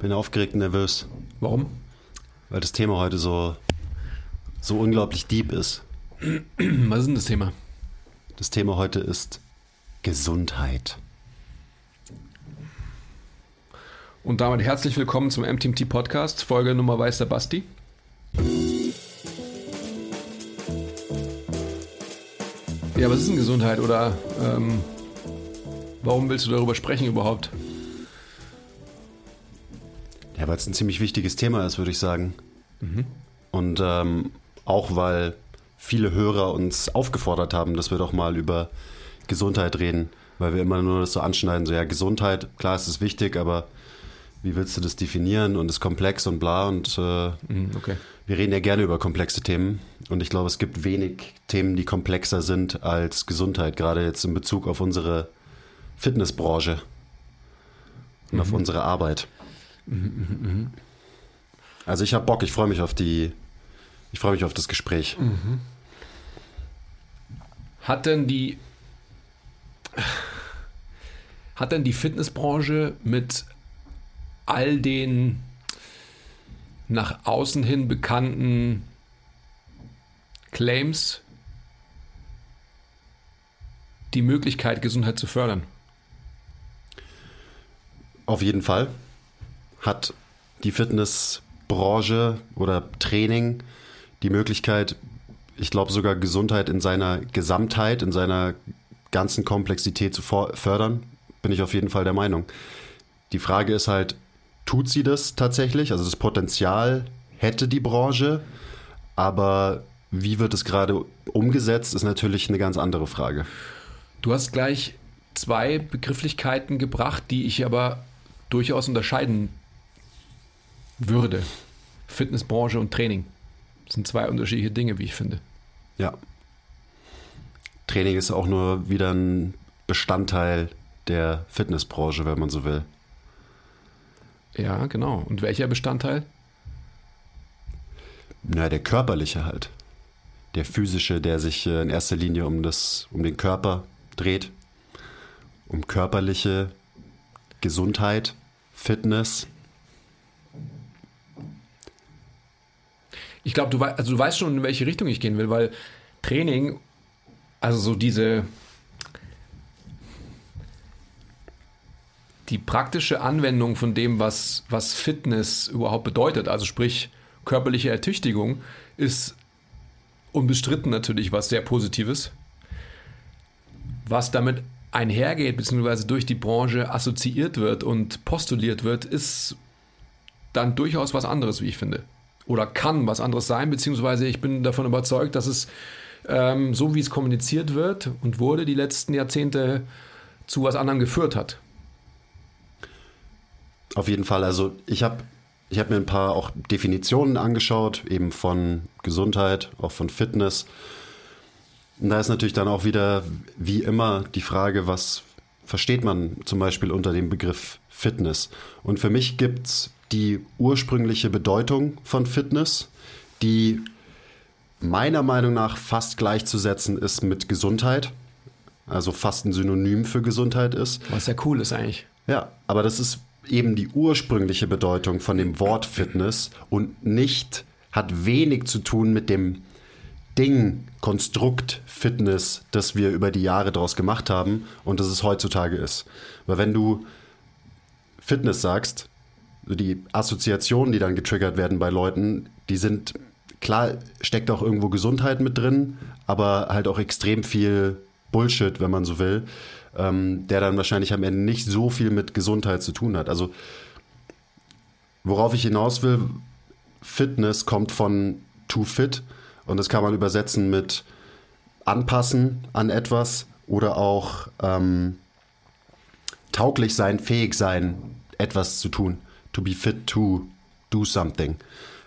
Bin aufgeregt und nervös, Warum? weil das Thema heute so, so unglaublich deep ist. Was ist denn das Thema? Das Thema heute ist Gesundheit. Und damit herzlich willkommen zum MTMT Podcast, Folge Nummer weiß der Basti. Ja, was ist denn Gesundheit oder ähm, warum willst du darüber sprechen überhaupt? Weil es ein ziemlich wichtiges Thema ist, würde ich sagen. Und ähm, auch weil viele Hörer uns aufgefordert haben, dass wir doch mal über Gesundheit reden, weil wir immer nur das so anschneiden, so ja, Gesundheit, klar ist es wichtig, aber wie willst du das definieren und ist komplex und bla und äh, Mhm, okay. wir reden ja gerne über komplexe Themen und ich glaube, es gibt wenig Themen, die komplexer sind als Gesundheit, gerade jetzt in Bezug auf unsere Fitnessbranche und auf unsere Arbeit. Also ich habe Bock, ich freue mich auf die, ich freue mich auf das Gespräch. Hat denn die hat denn die Fitnessbranche mit all den nach außen hin bekannten Claims die Möglichkeit, Gesundheit zu fördern? Auf jeden Fall hat die Fitnessbranche oder Training die Möglichkeit, ich glaube sogar Gesundheit in seiner Gesamtheit, in seiner ganzen Komplexität zu fördern, bin ich auf jeden Fall der Meinung. Die Frage ist halt, tut sie das tatsächlich? Also das Potenzial hätte die Branche, aber wie wird es gerade umgesetzt, ist natürlich eine ganz andere Frage. Du hast gleich zwei Begrifflichkeiten gebracht, die ich aber durchaus unterscheiden würde. Fitnessbranche und Training. Das sind zwei unterschiedliche Dinge, wie ich finde. Ja. Training ist auch nur wieder ein Bestandteil der Fitnessbranche, wenn man so will. Ja, genau. Und welcher Bestandteil? Na, der körperliche halt. Der physische, der sich äh, in erster Linie um, das, um den Körper dreht. Um körperliche Gesundheit, Fitness. Ich glaube, du, also du weißt schon, in welche Richtung ich gehen will, weil Training, also so diese die praktische Anwendung von dem, was, was Fitness überhaupt bedeutet, also sprich körperliche Ertüchtigung, ist unbestritten natürlich was sehr Positives. Was damit einhergeht, beziehungsweise durch die Branche assoziiert wird und postuliert wird, ist dann durchaus was anderes, wie ich finde. Oder kann was anderes sein, beziehungsweise ich bin davon überzeugt, dass es ähm, so wie es kommuniziert wird und wurde die letzten Jahrzehnte zu was anderem geführt hat. Auf jeden Fall. Also ich habe ich hab mir ein paar auch Definitionen angeschaut, eben von Gesundheit, auch von Fitness. Und da ist natürlich dann auch wieder, wie immer, die Frage, was versteht man zum Beispiel unter dem Begriff Fitness? Und für mich gibt's die ursprüngliche Bedeutung von Fitness, die meiner Meinung nach fast gleichzusetzen ist mit Gesundheit. Also fast ein Synonym für Gesundheit ist. Was ja cool ist eigentlich. Ja, aber das ist eben die ursprüngliche Bedeutung von dem Wort Fitness und nicht, hat wenig zu tun mit dem Ding, Konstrukt Fitness, das wir über die Jahre daraus gemacht haben und das es heutzutage ist. Weil wenn du Fitness sagst, so die Assoziationen, die dann getriggert werden bei Leuten, die sind, klar steckt auch irgendwo Gesundheit mit drin, aber halt auch extrem viel Bullshit, wenn man so will, ähm, der dann wahrscheinlich am Ende nicht so viel mit Gesundheit zu tun hat. Also worauf ich hinaus will, Fitness kommt von to fit und das kann man übersetzen mit anpassen an etwas oder auch ähm, tauglich sein, fähig sein, etwas zu tun. To be fit to do something.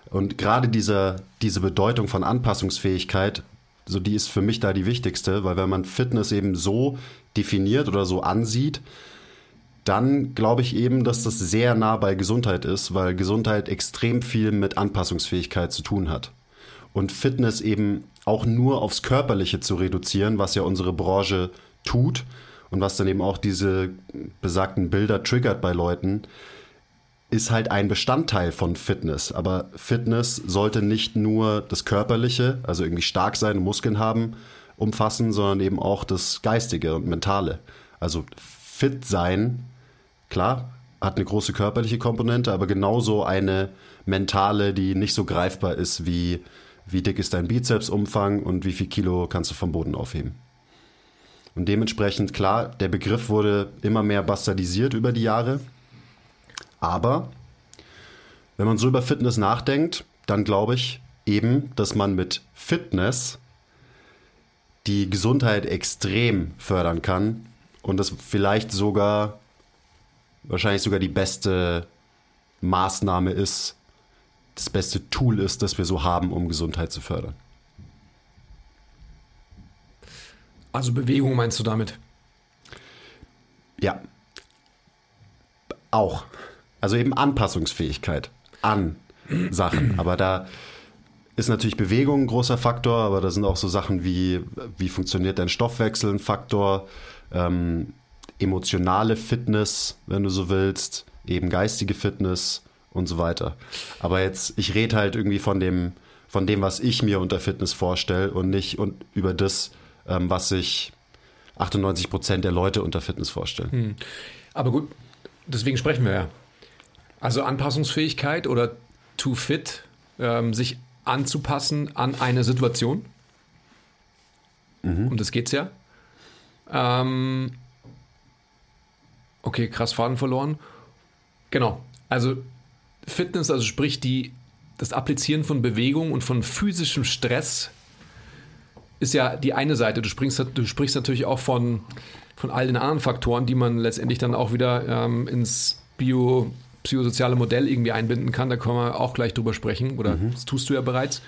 Und gerade diese, diese Bedeutung von Anpassungsfähigkeit, so die ist für mich da die wichtigste, weil wenn man Fitness eben so definiert oder so ansieht, dann glaube ich eben, dass das sehr nah bei Gesundheit ist, weil Gesundheit extrem viel mit Anpassungsfähigkeit zu tun hat. Und Fitness eben auch nur aufs Körperliche zu reduzieren, was ja unsere Branche tut und was dann eben auch diese besagten Bilder triggert bei Leuten, ist halt ein Bestandteil von Fitness. Aber Fitness sollte nicht nur das Körperliche, also irgendwie stark sein, Muskeln haben, umfassen, sondern eben auch das Geistige und Mentale. Also fit sein, klar, hat eine große körperliche Komponente, aber genauso eine mentale, die nicht so greifbar ist wie wie dick ist dein Bizepsumfang und wie viel Kilo kannst du vom Boden aufheben. Und dementsprechend, klar, der Begriff wurde immer mehr bastardisiert über die Jahre. Aber wenn man so über Fitness nachdenkt, dann glaube ich eben, dass man mit Fitness die Gesundheit extrem fördern kann und das vielleicht sogar, wahrscheinlich sogar die beste Maßnahme ist, das beste Tool ist, das wir so haben, um Gesundheit zu fördern. Also Bewegung meinst du damit? Ja. Auch. Also eben Anpassungsfähigkeit an Sachen. Aber da ist natürlich Bewegung ein großer Faktor, aber da sind auch so Sachen wie, wie funktioniert dein Stoffwechsel ein Faktor, ähm, emotionale Fitness, wenn du so willst, eben geistige Fitness und so weiter. Aber jetzt, ich rede halt irgendwie von dem, von dem, was ich mir unter Fitness vorstelle und nicht und über das, ähm, was sich 98 Prozent der Leute unter Fitness vorstellen. Hm. Aber gut, deswegen sprechen wir ja. Also Anpassungsfähigkeit oder to fit, ähm, sich anzupassen an eine Situation. Mhm. Um das geht's ja. Ähm, okay, krass Faden verloren. Genau. Also Fitness, also sprich die, das Applizieren von Bewegung und von physischem Stress ist ja die eine Seite. Du, springst, du sprichst natürlich auch von, von all den anderen Faktoren, die man letztendlich dann auch wieder ähm, ins Bio, psychosoziale Modell irgendwie einbinden kann. Da können wir auch gleich drüber sprechen, oder mhm. das tust du ja bereits.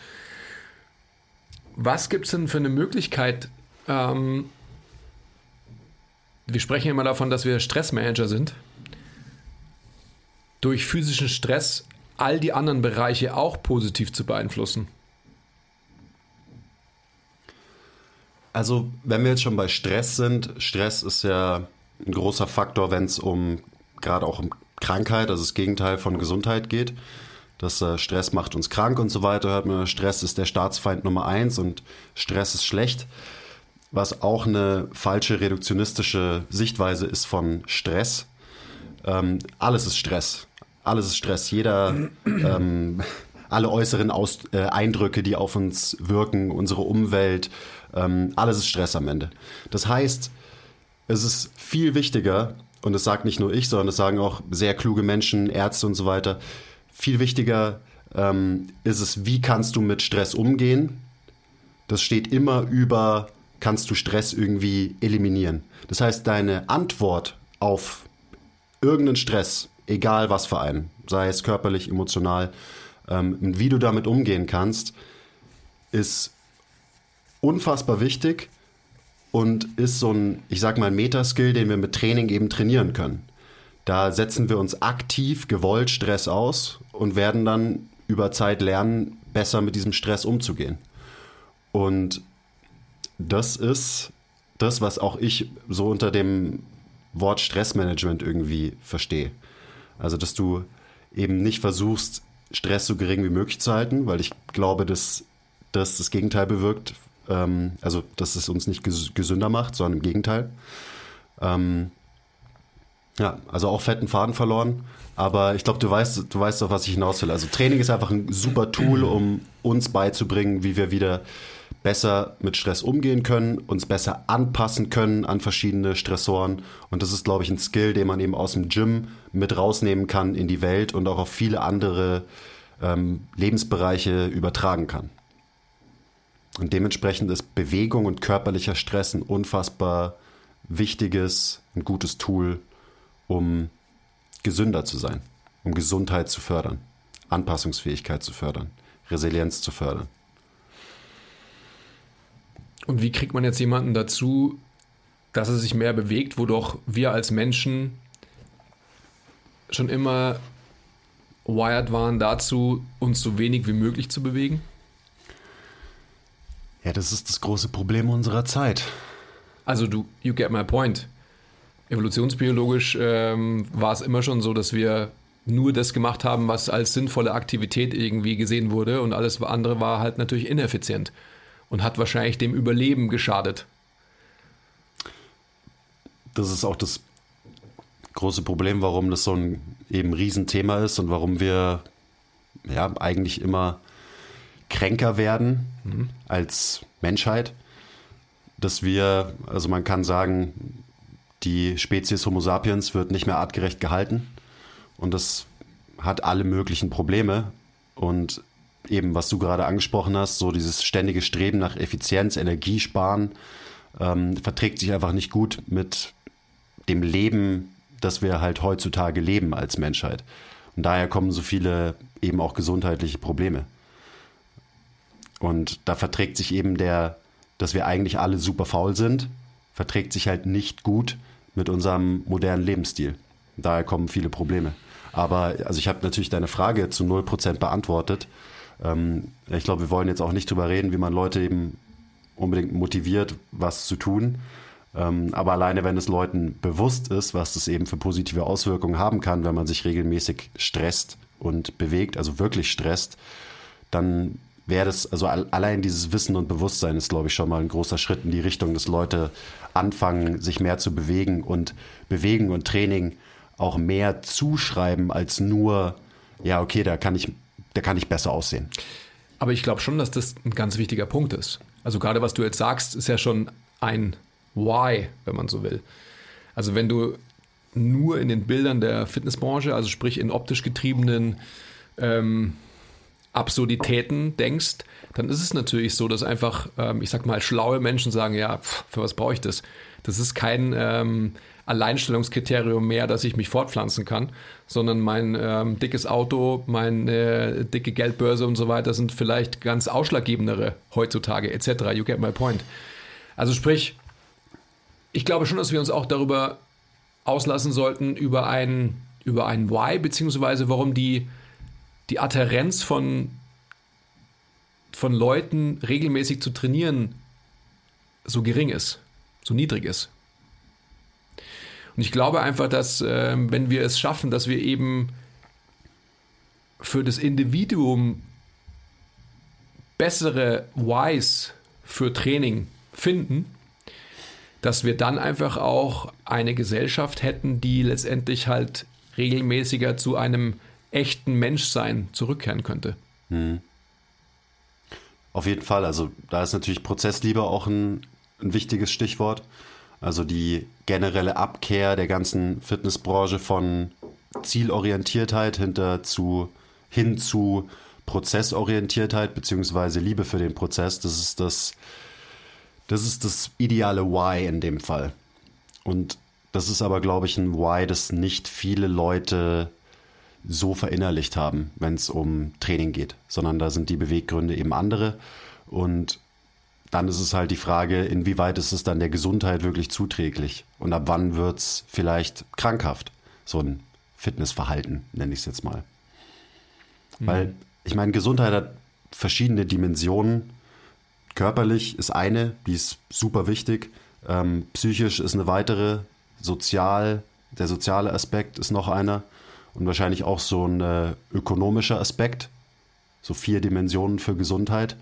Was gibt es denn für eine Möglichkeit? Ähm, wir sprechen immer davon, dass wir Stressmanager sind. Durch physischen Stress all die anderen Bereiche auch positiv zu beeinflussen. Also, wenn wir jetzt schon bei Stress sind, Stress ist ja ein großer Faktor, wenn es um gerade auch um Krankheit, also das Gegenteil von Gesundheit geht. Dass äh, Stress macht uns krank und so weiter. Hört man, Stress ist der Staatsfeind Nummer eins und Stress ist schlecht. Was auch eine falsche reduktionistische Sichtweise ist von Stress. Ähm, alles ist Stress. Alles ist Stress. Jeder, ähm, alle äußeren Aus äh, Eindrücke, die auf uns wirken, unsere Umwelt, ähm, alles ist Stress am Ende. Das heißt, es ist viel wichtiger, und das sagt nicht nur ich, sondern das sagen auch sehr kluge Menschen, Ärzte und so weiter, viel wichtiger ähm, ist es, wie kannst du mit Stress umgehen? Das steht immer über, kannst du Stress irgendwie eliminieren. Das heißt, deine Antwort auf irgendeinen Stress, egal was für einen, sei es körperlich, emotional, ähm, wie du damit umgehen kannst, ist unfassbar wichtig und ist so ein, ich sag mal, Metaskill, den wir mit Training eben trainieren können. Da setzen wir uns aktiv, gewollt Stress aus und werden dann über Zeit lernen, besser mit diesem Stress umzugehen. Und das ist das, was auch ich so unter dem Wort Stressmanagement irgendwie verstehe. Also, dass du eben nicht versuchst, Stress so gering wie möglich zu halten, weil ich glaube, dass das das Gegenteil bewirkt ähm, also, dass es uns nicht gesünder macht, sondern im Gegenteil. Ähm, ja, also auch fetten Faden verloren. Aber ich glaube, du weißt, du weißt doch, was ich hinaus will. Also Training ist einfach ein super Tool, um uns beizubringen, wie wir wieder besser mit Stress umgehen können, uns besser anpassen können an verschiedene Stressoren. Und das ist, glaube ich, ein Skill, den man eben aus dem Gym mit rausnehmen kann in die Welt und auch auf viele andere ähm, Lebensbereiche übertragen kann. Und dementsprechend ist Bewegung und körperlicher Stress ein unfassbar wichtiges, ein gutes Tool, um gesünder zu sein, um Gesundheit zu fördern, Anpassungsfähigkeit zu fördern, Resilienz zu fördern. Und wie kriegt man jetzt jemanden dazu, dass er sich mehr bewegt, wo doch wir als Menschen schon immer wired waren dazu, uns so wenig wie möglich zu bewegen? Ja, das ist das große Problem unserer Zeit. Also du, you get my point. Evolutionsbiologisch ähm, war es immer schon so, dass wir nur das gemacht haben, was als sinnvolle Aktivität irgendwie gesehen wurde und alles andere war halt natürlich ineffizient und hat wahrscheinlich dem Überleben geschadet. Das ist auch das große Problem, warum das so ein eben Riesenthema ist und warum wir ja eigentlich immer kränker werden als Menschheit, dass wir, also man kann sagen, die Spezies Homo sapiens wird nicht mehr artgerecht gehalten und das hat alle möglichen Probleme und eben, was du gerade angesprochen hast, so dieses ständige Streben nach Effizienz, Energiesparen, ähm, verträgt sich einfach nicht gut mit dem Leben, das wir halt heutzutage leben als Menschheit. Und daher kommen so viele eben auch gesundheitliche Probleme. Und da verträgt sich eben der, dass wir eigentlich alle super faul sind, verträgt sich halt nicht gut mit unserem modernen Lebensstil. Daher kommen viele Probleme. Aber also ich habe natürlich deine Frage zu 0% beantwortet. Ähm, ich glaube, wir wollen jetzt auch nicht drüber reden, wie man Leute eben unbedingt motiviert, was zu tun. Ähm, aber alleine, wenn es Leuten bewusst ist, was das eben für positive Auswirkungen haben kann, wenn man sich regelmäßig stresst und bewegt, also wirklich stresst, dann wäre das, also allein dieses Wissen und Bewusstsein ist, glaube ich, schon mal ein großer Schritt in die Richtung, dass Leute anfangen, sich mehr zu bewegen und Bewegen und Training auch mehr zuschreiben als nur, ja, okay, da kann ich, da kann ich besser aussehen. Aber ich glaube schon, dass das ein ganz wichtiger Punkt ist. Also gerade was du jetzt sagst, ist ja schon ein Why, wenn man so will. Also wenn du nur in den Bildern der Fitnessbranche, also sprich in optisch getriebenen ähm, Absurditäten denkst, dann ist es natürlich so, dass einfach, ähm, ich sag mal, schlaue Menschen sagen, ja, pff, für was brauche ich das? Das ist kein ähm, Alleinstellungskriterium mehr, dass ich mich fortpflanzen kann, sondern mein ähm, dickes Auto, meine dicke Geldbörse und so weiter sind vielleicht ganz ausschlaggebendere heutzutage etc. You get my point. Also sprich, ich glaube schon, dass wir uns auch darüber auslassen sollten, über ein, über ein Why, beziehungsweise warum die, die Adherenz von, von Leuten regelmäßig zu trainieren so gering ist, so niedrig ist. Und ich glaube einfach, dass äh, wenn wir es schaffen, dass wir eben für das Individuum bessere Whys für Training finden, dass wir dann einfach auch eine Gesellschaft hätten, die letztendlich halt regelmäßiger zu einem echten Menschsein zurückkehren könnte. Hm. Auf jeden Fall. Also da ist natürlich Prozessliebe auch ein, ein wichtiges Stichwort. Also die generelle Abkehr der ganzen Fitnessbranche von Zielorientiertheit hinter zu, hin zu Prozessorientiertheit beziehungsweise Liebe für den Prozess. Das ist das, das ist das ideale Why in dem Fall. Und das ist aber, glaube ich, ein Why, das nicht viele Leute so verinnerlicht haben, wenn es um Training geht, sondern da sind die Beweggründe eben andere. Und dann ist es halt die Frage, inwieweit ist es dann der Gesundheit wirklich zuträglich und ab wann wird es vielleicht krankhaft, so ein Fitnessverhalten, nenne ich es jetzt mal. Mhm. Weil ich meine, Gesundheit hat verschiedene Dimensionen Körperlich ist eine, die ist super wichtig. Ähm, psychisch ist eine weitere. Sozial, der soziale Aspekt ist noch einer. Und wahrscheinlich auch so ein äh, ökonomischer Aspekt. So vier Dimensionen für Gesundheit.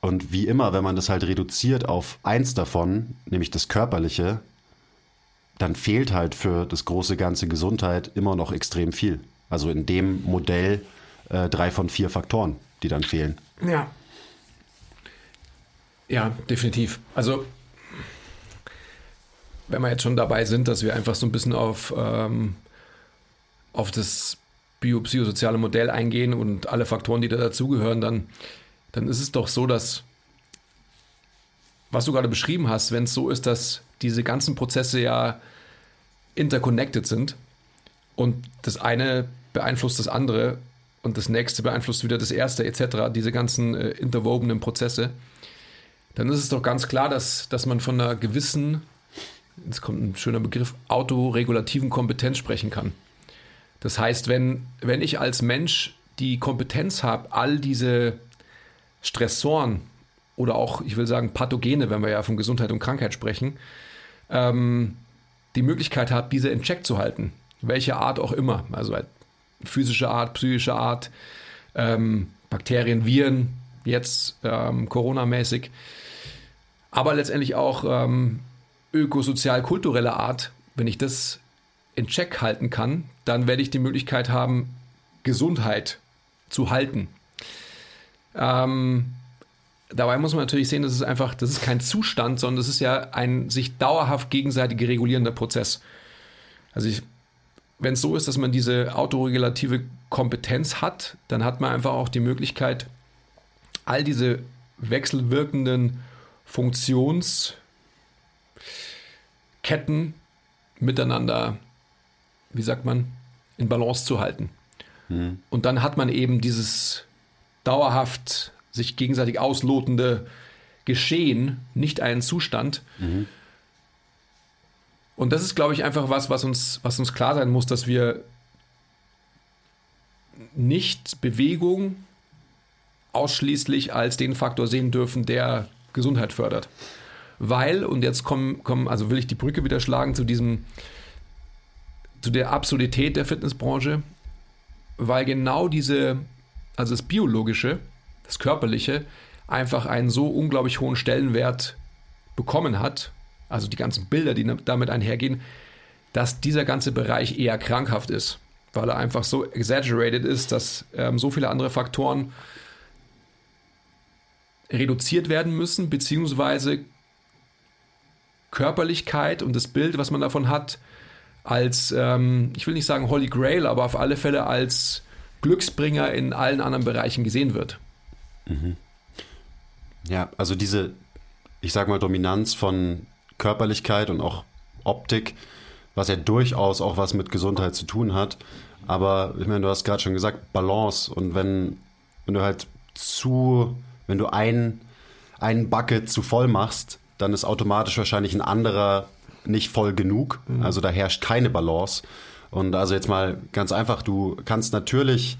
Und wie immer, wenn man das halt reduziert auf eins davon, nämlich das Körperliche, dann fehlt halt für das große ganze Gesundheit immer noch extrem viel. Also in dem Modell äh, drei von vier Faktoren, die dann fehlen. Ja, ja, definitiv. Also, wenn wir jetzt schon dabei sind, dass wir einfach so ein bisschen auf, ähm, auf das biopsychosoziale Modell eingehen und alle Faktoren, die da dazugehören, dann, dann ist es doch so, dass, was du gerade beschrieben hast, wenn es so ist, dass diese ganzen Prozesse ja interconnected sind und das eine beeinflusst das andere und das nächste beeinflusst wieder das erste etc., diese ganzen äh, interwobenen Prozesse, dann ist es doch ganz klar, dass, dass man von einer gewissen, jetzt kommt ein schöner Begriff, autoregulativen Kompetenz sprechen kann. Das heißt, wenn, wenn ich als Mensch die Kompetenz habe, all diese Stressoren oder auch, ich will sagen, Pathogene, wenn wir ja von Gesundheit und Krankheit sprechen, ähm, die Möglichkeit habe, diese in Check zu halten. welche Art auch immer, also halt physische Art, psychische Art, ähm, Bakterien, Viren, jetzt ähm, Corona-mäßig, aber letztendlich auch ähm, ökosozial-kulturelle Art, wenn ich das in Check halten kann, dann werde ich die Möglichkeit haben, Gesundheit zu halten. Ähm, dabei muss man natürlich sehen, dass es einfach, das ist kein Zustand, sondern das ist ja ein sich dauerhaft gegenseitig regulierender Prozess. Also wenn es so ist, dass man diese autoregulative Kompetenz hat, dann hat man einfach auch die Möglichkeit, all diese wechselwirkenden Funktionsketten miteinander, wie sagt man, in Balance zu halten. Mhm. Und dann hat man eben dieses dauerhaft sich gegenseitig auslotende Geschehen, nicht einen Zustand. Mhm. Und das ist, glaube ich, einfach was, was uns, was uns klar sein muss, dass wir nicht Bewegung ausschließlich als den Faktor sehen dürfen, der Gesundheit fördert. Weil, und jetzt kommen, kommen, also will ich die Brücke wieder schlagen zu diesem, zu der Absurdität der Fitnessbranche, weil genau diese, also das Biologische, das Körperliche, einfach einen so unglaublich hohen Stellenwert bekommen hat, also die ganzen Bilder, die damit einhergehen, dass dieser ganze Bereich eher krankhaft ist, weil er einfach so exaggerated ist, dass ähm, so viele andere Faktoren reduziert werden müssen, beziehungsweise Körperlichkeit und das Bild, was man davon hat, als, ähm, ich will nicht sagen Holy Grail, aber auf alle Fälle als Glücksbringer in allen anderen Bereichen gesehen wird. Mhm. Ja, also diese, ich sag mal, Dominanz von Körperlichkeit und auch Optik, was ja durchaus auch was mit Gesundheit zu tun hat. Aber ich meine, du hast gerade schon gesagt, Balance. Und wenn, wenn du halt zu, wenn du ein, einen Bucket zu voll machst, dann ist automatisch wahrscheinlich ein anderer nicht voll genug. Mhm. Also da herrscht keine Balance. Und also jetzt mal ganz einfach, du kannst natürlich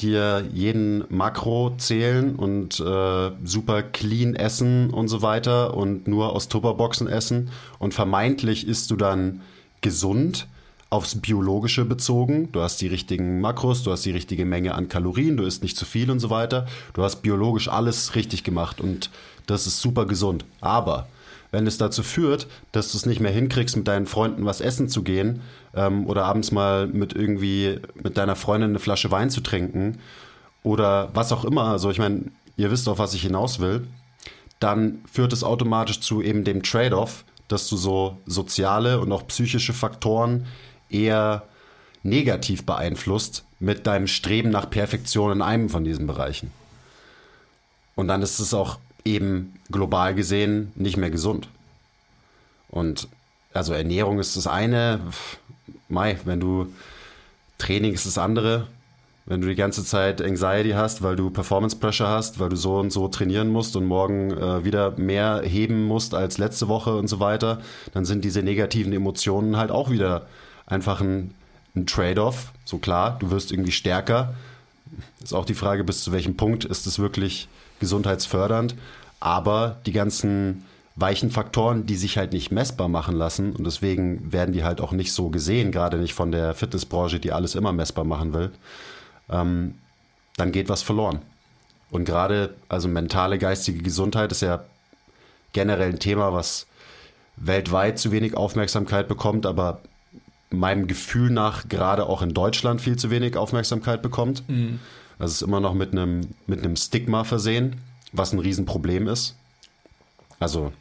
dir jeden Makro zählen und äh, super clean essen und so weiter und nur aus Tupperboxen essen und vermeintlich isst du dann gesund aufs Biologische bezogen. Du hast die richtigen Makros, du hast die richtige Menge an Kalorien, du isst nicht zu viel und so weiter. Du hast biologisch alles richtig gemacht und das ist super gesund. Aber wenn es dazu führt, dass du es nicht mehr hinkriegst, mit deinen Freunden was essen zu gehen ähm, oder abends mal mit irgendwie mit deiner Freundin eine Flasche Wein zu trinken oder was auch immer, also ich meine, ihr wisst auf was ich hinaus will, dann führt es automatisch zu eben dem Trade-off, dass du so soziale und auch psychische Faktoren eher negativ beeinflusst mit deinem Streben nach Perfektion in einem von diesen Bereichen. Und dann ist es auch eben global gesehen nicht mehr gesund. Und also Ernährung ist das eine, Mai, wenn du Training ist das andere. Wenn du die ganze Zeit Anxiety hast, weil du Performance Pressure hast, weil du so und so trainieren musst und morgen äh, wieder mehr heben musst als letzte Woche und so weiter, dann sind diese negativen Emotionen halt auch wieder einfach ein, ein Trade-off. So klar, du wirst irgendwie stärker. Ist auch die Frage, bis zu welchem Punkt ist es wirklich gesundheitsfördernd, aber die ganzen weichen Faktoren, die sich halt nicht messbar machen lassen und deswegen werden die halt auch nicht so gesehen, gerade nicht von der Fitnessbranche, die alles immer messbar machen will, ähm, dann geht was verloren. Und gerade, also mentale, geistige Gesundheit ist ja generell ein Thema, was weltweit zu wenig Aufmerksamkeit bekommt, aber meinem Gefühl nach gerade auch in Deutschland viel zu wenig Aufmerksamkeit bekommt. Mhm. Das ist immer noch mit einem, mit einem Stigma versehen, was ein Riesenproblem ist. Also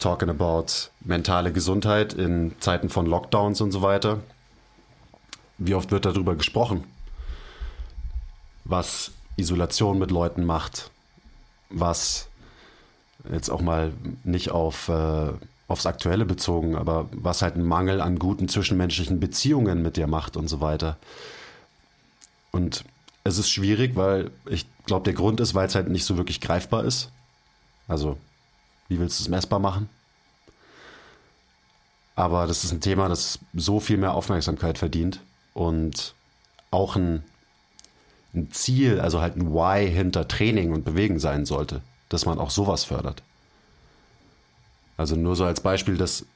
talking about mentale Gesundheit in Zeiten von Lockdowns und so weiter. Wie oft wird darüber gesprochen, was Isolation mit Leuten macht, was jetzt auch mal nicht auf, äh, aufs Aktuelle bezogen, aber was halt ein Mangel an guten zwischenmenschlichen Beziehungen mit dir macht und so weiter. Und es ist schwierig, weil ich glaube, der Grund ist, weil es halt nicht so wirklich greifbar ist. Also, wie willst du es messbar machen? Aber das ist ein Thema, das so viel mehr Aufmerksamkeit verdient und auch ein, ein Ziel, also halt ein Why hinter Training und Bewegen sein sollte, dass man auch sowas fördert. Also nur so als Beispiel, dass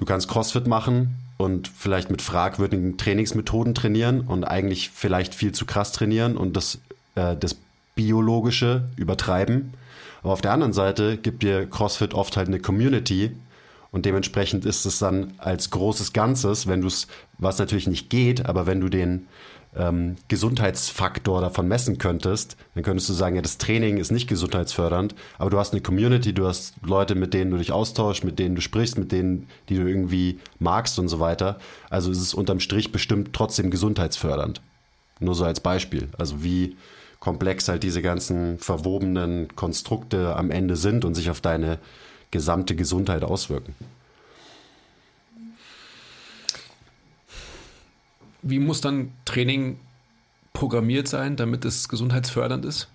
du kannst CrossFit machen und vielleicht mit fragwürdigen Trainingsmethoden trainieren und eigentlich vielleicht viel zu krass trainieren und das, äh, das Biologische übertreiben. Aber auf der anderen Seite gibt dir CrossFit oft halt eine Community und dementsprechend ist es dann als großes Ganzes, wenn du es, was natürlich nicht geht, aber wenn du den ähm, Gesundheitsfaktor davon messen könntest, dann könntest du sagen, ja, das Training ist nicht gesundheitsfördernd, aber du hast eine Community, du hast Leute, mit denen du dich austauschst, mit denen du sprichst, mit denen, die du irgendwie magst und so weiter. Also ist es unterm Strich bestimmt trotzdem gesundheitsfördernd. Nur so als Beispiel. Also wie komplex halt diese ganzen verwobenen Konstrukte am Ende sind und sich auf deine gesamte Gesundheit auswirken. Wie muss dann Training programmiert sein, damit es gesundheitsfördernd ist?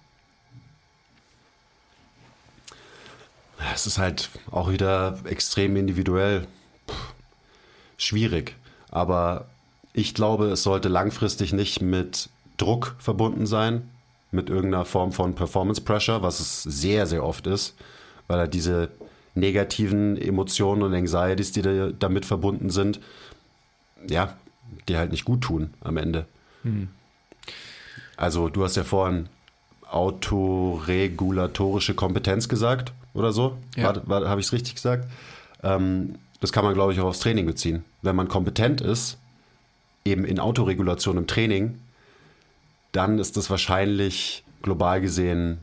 Es ist halt auch wieder extrem individuell. schwierig. Aber ich glaube, es sollte langfristig nicht mit Druck verbunden sein, mit irgendeiner Form von Performance Pressure, was es sehr, sehr oft ist, weil er diese negativen Emotionen und Anxieties, die da, damit verbunden sind, ja, die halt nicht gut tun am Ende. Hm. Also du hast ja vorhin autoregulatorische Kompetenz gesagt oder so. Ja. Habe ich es richtig gesagt? Ähm, das kann man, glaube ich, auch aufs Training beziehen. Wenn man kompetent ist, eben in Autoregulation im Training, dann ist das wahrscheinlich global gesehen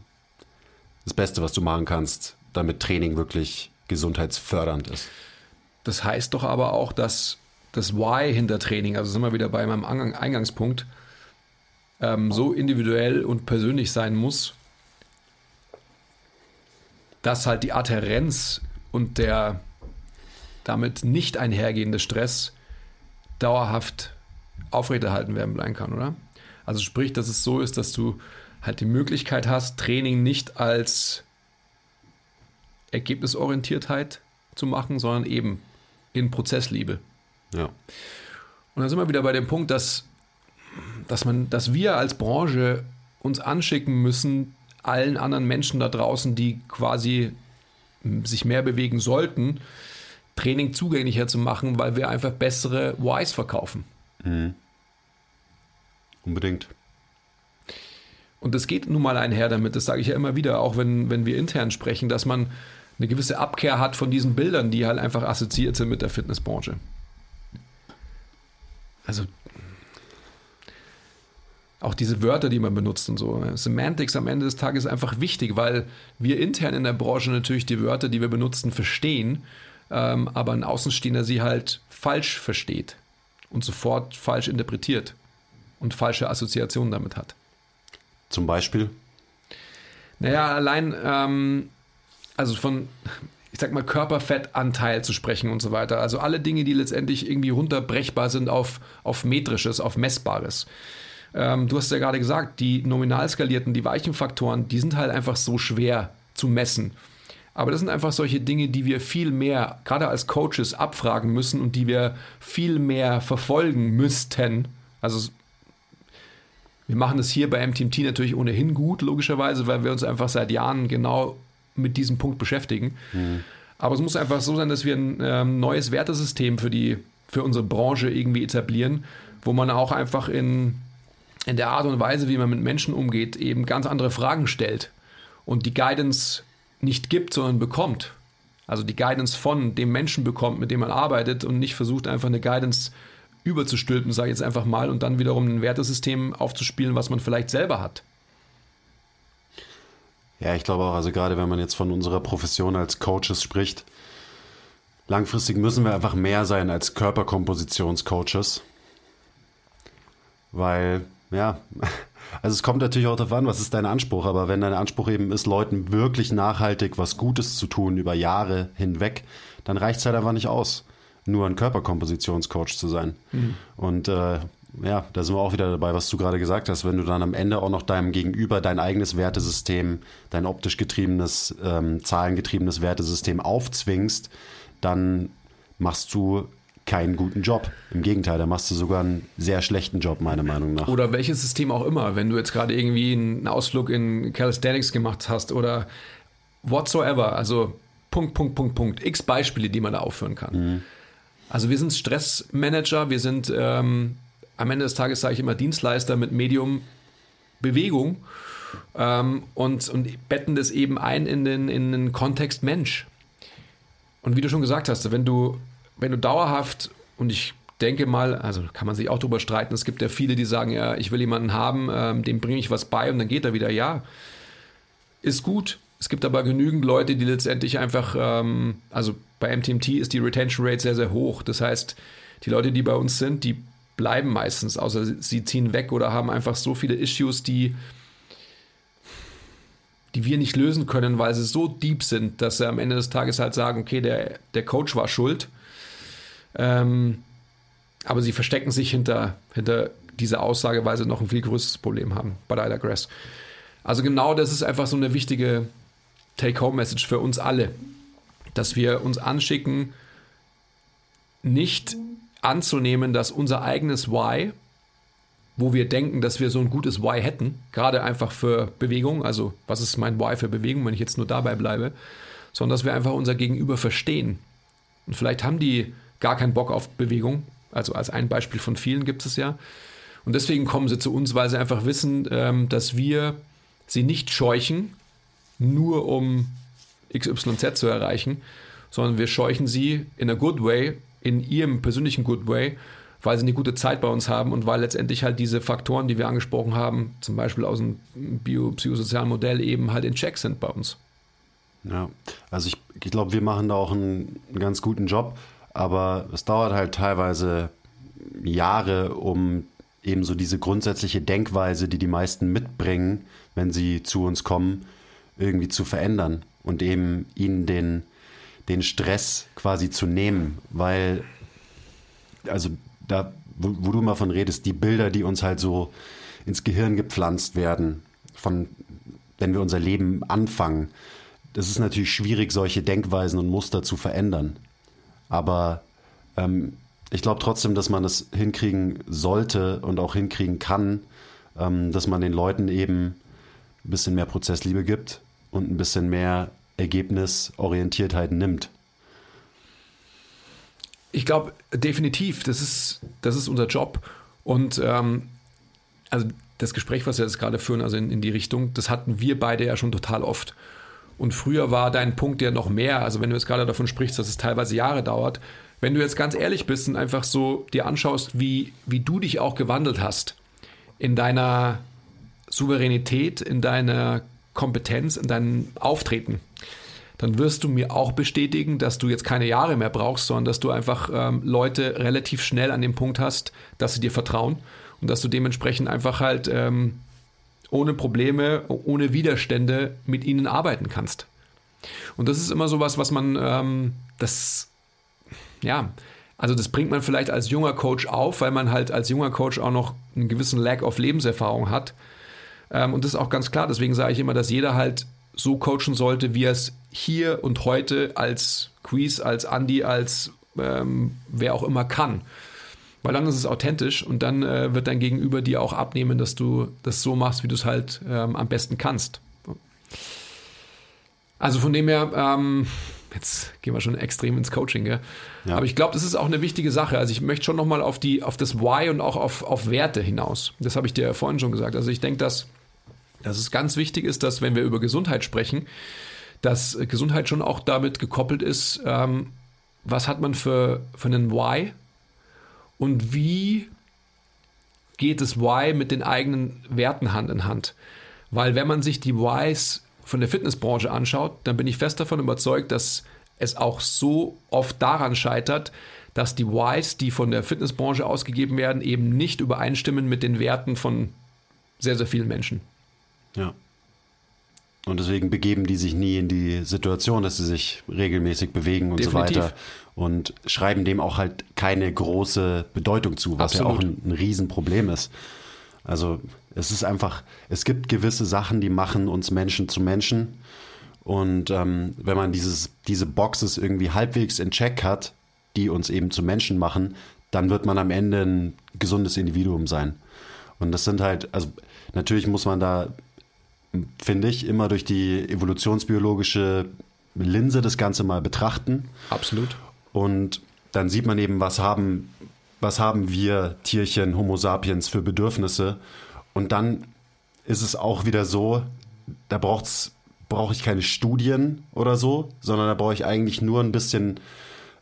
das Beste, was du machen kannst, damit Training wirklich gesundheitsfördernd ist. Das heißt doch aber auch, dass das Why hinter Training, also sind wir wieder bei meinem Eingangspunkt, ähm, so individuell und persönlich sein muss, dass halt die Adherenz und der damit nicht einhergehende Stress dauerhaft aufrechterhalten werden bleiben kann, oder? Also sprich, dass es so ist, dass du halt die Möglichkeit hast, Training nicht als Ergebnisorientiertheit zu machen, sondern eben in Prozessliebe. Ja. Und dann sind wir wieder bei dem Punkt, dass, dass, man, dass wir als Branche uns anschicken müssen, allen anderen Menschen da draußen, die quasi sich mehr bewegen sollten, Training zugänglicher zu machen, weil wir einfach bessere Whys verkaufen. Mhm. Unbedingt. Und das geht nun mal einher damit, das sage ich ja immer wieder, auch wenn, wenn wir intern sprechen, dass man eine gewisse Abkehr hat von diesen Bildern, die halt einfach assoziiert sind mit der Fitnessbranche. Also auch diese Wörter, die man benutzt und so. Semantics am Ende des Tages ist einfach wichtig, weil wir intern in der Branche natürlich die Wörter, die wir benutzen, verstehen, ähm, aber ein Außenstehender sie halt falsch versteht und sofort falsch interpretiert und falsche Assoziationen damit hat. Zum Beispiel? Naja, allein ähm, also von, ich sag mal, Körperfettanteil zu sprechen und so weiter. Also alle Dinge, die letztendlich irgendwie runterbrechbar sind auf, auf metrisches, auf messbares. Ähm, du hast ja gerade gesagt, die nominal skalierten, die weichen Faktoren, die sind halt einfach so schwer zu messen. Aber das sind einfach solche Dinge, die wir viel mehr, gerade als Coaches, abfragen müssen und die wir viel mehr verfolgen müssten. Also wir machen das hier bei MTMT natürlich ohnehin gut, logischerweise, weil wir uns einfach seit Jahren genau mit diesem Punkt beschäftigen. Mhm. Aber es muss einfach so sein, dass wir ein ähm, neues Wertesystem für, die, für unsere Branche irgendwie etablieren, wo man auch einfach in, in der Art und Weise, wie man mit Menschen umgeht, eben ganz andere Fragen stellt und die Guidance nicht gibt, sondern bekommt. Also die Guidance von dem Menschen bekommt, mit dem man arbeitet und nicht versucht, einfach eine Guidance überzustülpen, sage ich jetzt einfach mal, und dann wiederum ein Wertesystem aufzuspielen, was man vielleicht selber hat. Ja, ich glaube auch, also gerade wenn man jetzt von unserer Profession als Coaches spricht, langfristig müssen wir einfach mehr sein als Körperkompositionscoaches. Weil, ja, also es kommt natürlich auch darauf an, was ist dein Anspruch, aber wenn dein Anspruch eben ist, Leuten wirklich nachhaltig was Gutes zu tun über Jahre hinweg, dann reicht es halt einfach nicht aus, nur ein Körperkompositionscoach zu sein. Mhm. Und äh, ja, da sind wir auch wieder dabei, was du gerade gesagt hast. Wenn du dann am Ende auch noch deinem Gegenüber dein eigenes Wertesystem, dein optisch getriebenes, ähm, zahlengetriebenes Wertesystem aufzwingst, dann machst du keinen guten Job. Im Gegenteil, da machst du sogar einen sehr schlechten Job, meiner Meinung nach. Oder welches System auch immer. Wenn du jetzt gerade irgendwie einen Ausflug in Calisthenics gemacht hast oder whatsoever, also Punkt, Punkt, Punkt, Punkt, x Beispiele, die man da aufführen kann. Mhm Also wir sind Stressmanager, wir sind ähm, am Ende des Tages, sage ich immer, Dienstleister mit Medium Bewegung ähm, und, und betten das eben ein in den, in den Kontext Mensch. Und wie du schon gesagt hast, wenn du, wenn du dauerhaft, und ich denke mal, also kann man sich auch darüber streiten, es gibt ja viele, die sagen, ja, ich will jemanden haben, ähm, dem bringe ich was bei und dann geht er wieder, ja, ist gut. Es gibt aber genügend Leute, die letztendlich einfach, ähm, also bei MTMT ist die Retention Rate sehr, sehr hoch. Das heißt, die Leute, die bei uns sind, die bleiben meistens, außer sie ziehen weg oder haben einfach so viele Issues, die, die wir nicht lösen können, weil sie so deep sind, dass sie am Ende des Tages halt sagen, okay, der, der Coach war schuld. Ähm, aber sie verstecken sich hinter, hinter dieser Aussage, weil sie noch ein viel größeres Problem haben bei der Grass. Also genau das ist einfach so eine wichtige Take-Home-Message für uns alle, dass wir uns anschicken, nicht anzunehmen, dass unser eigenes Why, wo wir denken, dass wir so ein gutes Why hätten, gerade einfach für Bewegung, also was ist mein Why für Bewegung, wenn ich jetzt nur dabei bleibe, sondern dass wir einfach unser Gegenüber verstehen. Und vielleicht haben die gar keinen Bock auf Bewegung, also als ein Beispiel von vielen gibt es ja. Und deswegen kommen sie zu uns, weil sie einfach wissen, ähm, dass wir sie nicht scheuchen, nur um XYZ zu erreichen, sondern wir scheuchen sie in a good way in ihrem persönlichen Good Way, weil sie eine gute Zeit bei uns haben und weil letztendlich halt diese Faktoren, die wir angesprochen haben, zum Beispiel aus dem biopsychosozialen Modell eben halt in Check sind bei uns. Ja, also ich, ich glaube, wir machen da auch einen, einen ganz guten Job, aber es dauert halt teilweise Jahre, um eben so diese grundsätzliche Denkweise, die die meisten mitbringen, wenn sie zu uns kommen, irgendwie zu verändern und eben ihnen den, den Stress quasi zu nehmen, weil, also da, wo, wo, du mal von redest, die Bilder, die uns halt so ins Gehirn gepflanzt werden, von, wenn wir unser Leben anfangen, das ist natürlich schwierig, solche Denkweisen und Muster zu verändern. Aber ähm, ich glaube trotzdem, dass man das hinkriegen sollte und auch hinkriegen kann, ähm, dass man den Leuten eben ein bisschen mehr Prozessliebe gibt und ein bisschen mehr Ergebnisorientiertheit nimmt. Ich glaube, definitiv, das ist, das ist unser Job. Und ähm, also das Gespräch, was wir jetzt gerade führen, also in, in die Richtung, das hatten wir beide ja schon total oft. Und früher war dein Punkt ja noch mehr, also wenn du jetzt gerade davon sprichst, dass es teilweise Jahre dauert, wenn du jetzt ganz ehrlich bist und einfach so dir anschaust, wie, wie du dich auch gewandelt hast in deiner Souveränität, in deiner Kompetenz, in deinem Auftreten, dann wirst du mir auch bestätigen, dass du jetzt keine Jahre mehr brauchst, sondern dass du einfach ähm, Leute relativ schnell an dem Punkt hast, dass sie dir vertrauen und dass du dementsprechend einfach halt ähm, ohne Probleme, ohne Widerstände mit ihnen arbeiten kannst. Und das ist immer so was, was man, ähm, das, ja, also das bringt man vielleicht als junger Coach auf, weil man halt als junger Coach auch noch einen gewissen Lack of Lebenserfahrung hat. Ähm, und das ist auch ganz klar. Deswegen sage ich immer, dass jeder halt so coachen sollte, wie er es hier und heute als Quiz, als Andy, als ähm, wer auch immer kann. Weil dann ist es authentisch und dann äh, wird dein Gegenüber dir auch abnehmen, dass du das so machst, wie du es halt ähm, am besten kannst. Also von dem her, ähm, jetzt gehen wir schon extrem ins Coaching? Ja. aber ich glaube, das ist auch eine wichtige Sache. Also ich möchte schon nochmal auf, auf das Why und auch auf, auf Werte hinaus. Das habe ich dir ja vorhin schon gesagt. Also ich denke, dass dass es ganz wichtig ist, dass wenn wir über Gesundheit sprechen, dass Gesundheit schon auch damit gekoppelt ist, ähm, was hat man für, für einen Why und wie geht das Why mit den eigenen Werten Hand in Hand. Weil wenn man sich die Whys von der Fitnessbranche anschaut, dann bin ich fest davon überzeugt, dass es auch so oft daran scheitert, dass die Whys, die von der Fitnessbranche ausgegeben werden, eben nicht übereinstimmen mit den Werten von sehr, sehr vielen Menschen. Ja. Und deswegen begeben die sich nie in die Situation, dass sie sich regelmäßig bewegen und Definitiv. so weiter. Und schreiben dem auch halt keine große Bedeutung zu, was Absolut. ja auch ein, ein Riesenproblem ist. Also es ist einfach, es gibt gewisse Sachen, die machen uns Menschen zu Menschen. Und ähm, wenn man dieses, diese Boxes irgendwie halbwegs in Check hat, die uns eben zu Menschen machen, dann wird man am Ende ein gesundes Individuum sein. Und das sind halt, also natürlich muss man da finde ich, immer durch die evolutionsbiologische Linse das Ganze mal betrachten. Absolut. Und dann sieht man eben, was haben, was haben wir Tierchen, Homo sapiens für Bedürfnisse. Und dann ist es auch wieder so, da braucht's brauche ich keine Studien oder so, sondern da brauche ich eigentlich nur ein bisschen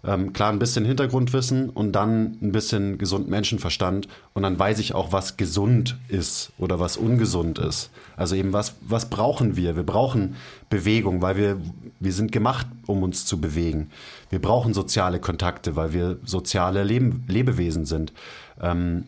ähm, klar, ein bisschen Hintergrundwissen und dann ein bisschen gesund Menschenverstand und dann weiß ich auch, was gesund ist oder was ungesund ist. Also eben, was, was brauchen wir? Wir brauchen Bewegung, weil wir, wir sind gemacht, um uns zu bewegen. Wir brauchen soziale Kontakte, weil wir soziale Leben, Lebewesen sind. Ähm,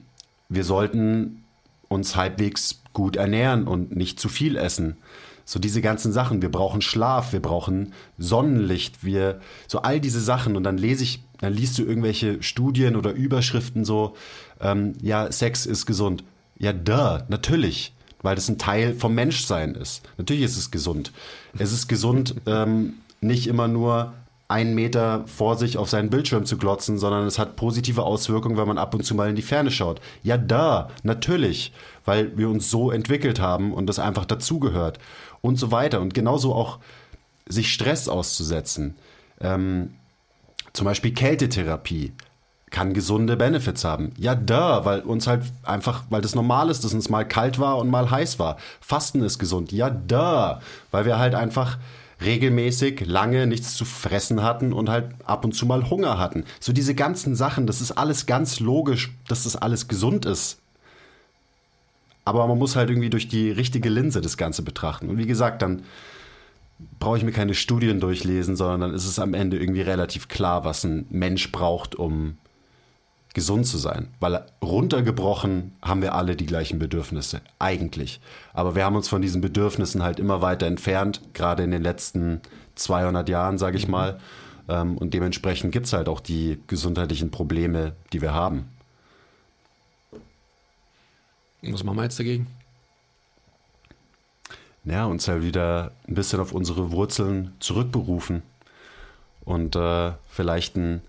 wir sollten uns halbwegs gut ernähren und nicht zu viel essen. So diese ganzen Sachen. Wir brauchen Schlaf, wir brauchen Sonnenlicht, wir, so all diese Sachen. Und dann lese ich, dann liest du irgendwelche Studien oder Überschriften so, ähm, ja, Sex ist gesund. Ja, da, natürlich. Weil das ein Teil vom Menschsein ist. Natürlich ist es gesund. Es ist gesund, ähm, nicht immer nur einen Meter vor sich auf seinen Bildschirm zu glotzen, sondern es hat positive Auswirkungen, wenn man ab und zu mal in die Ferne schaut. Ja, da, natürlich, weil wir uns so entwickelt haben und das einfach dazugehört und so weiter. Und genauso auch sich Stress auszusetzen. Ähm, zum Beispiel Kältetherapie kann gesunde Benefits haben. Ja, da, weil uns halt einfach, weil das normal ist, dass uns mal kalt war und mal heiß war. Fasten ist gesund. Ja, da, weil wir halt einfach regelmäßig lange nichts zu fressen hatten und halt ab und zu mal Hunger hatten. So diese ganzen Sachen, das ist alles ganz logisch, dass das alles gesund ist. Aber man muss halt irgendwie durch die richtige Linse das Ganze betrachten. Und wie gesagt, dann brauche ich mir keine Studien durchlesen, sondern dann ist es am Ende irgendwie relativ klar, was ein Mensch braucht, um gesund zu sein. Weil runtergebrochen haben wir alle die gleichen Bedürfnisse, eigentlich. Aber wir haben uns von diesen Bedürfnissen halt immer weiter entfernt, gerade in den letzten 200 Jahren, sage ich mal. Ähm, und dementsprechend gibt es halt auch die gesundheitlichen Probleme, die wir haben. Was machen wir jetzt dagegen? Ja, uns halt wieder ein bisschen auf unsere Wurzeln zurückberufen und äh, vielleicht ein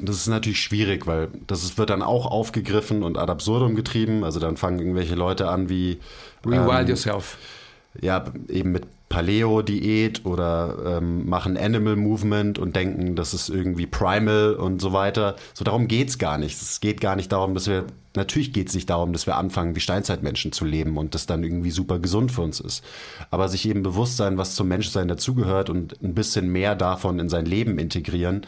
das ist natürlich schwierig, weil das wird dann auch aufgegriffen und ad absurdum getrieben. Also dann fangen irgendwelche Leute an wie Rewild ähm, yourself. Ja, eben mit Paleo-Diät oder ähm, machen Animal Movement und denken, das ist irgendwie Primal und so weiter. So darum geht's gar nicht. Es geht gar nicht darum, dass wir, natürlich geht es nicht darum, dass wir anfangen, wie Steinzeitmenschen zu leben und das dann irgendwie super gesund für uns ist. Aber sich eben bewusst sein, was zum Menschsein dazugehört und ein bisschen mehr davon in sein Leben integrieren.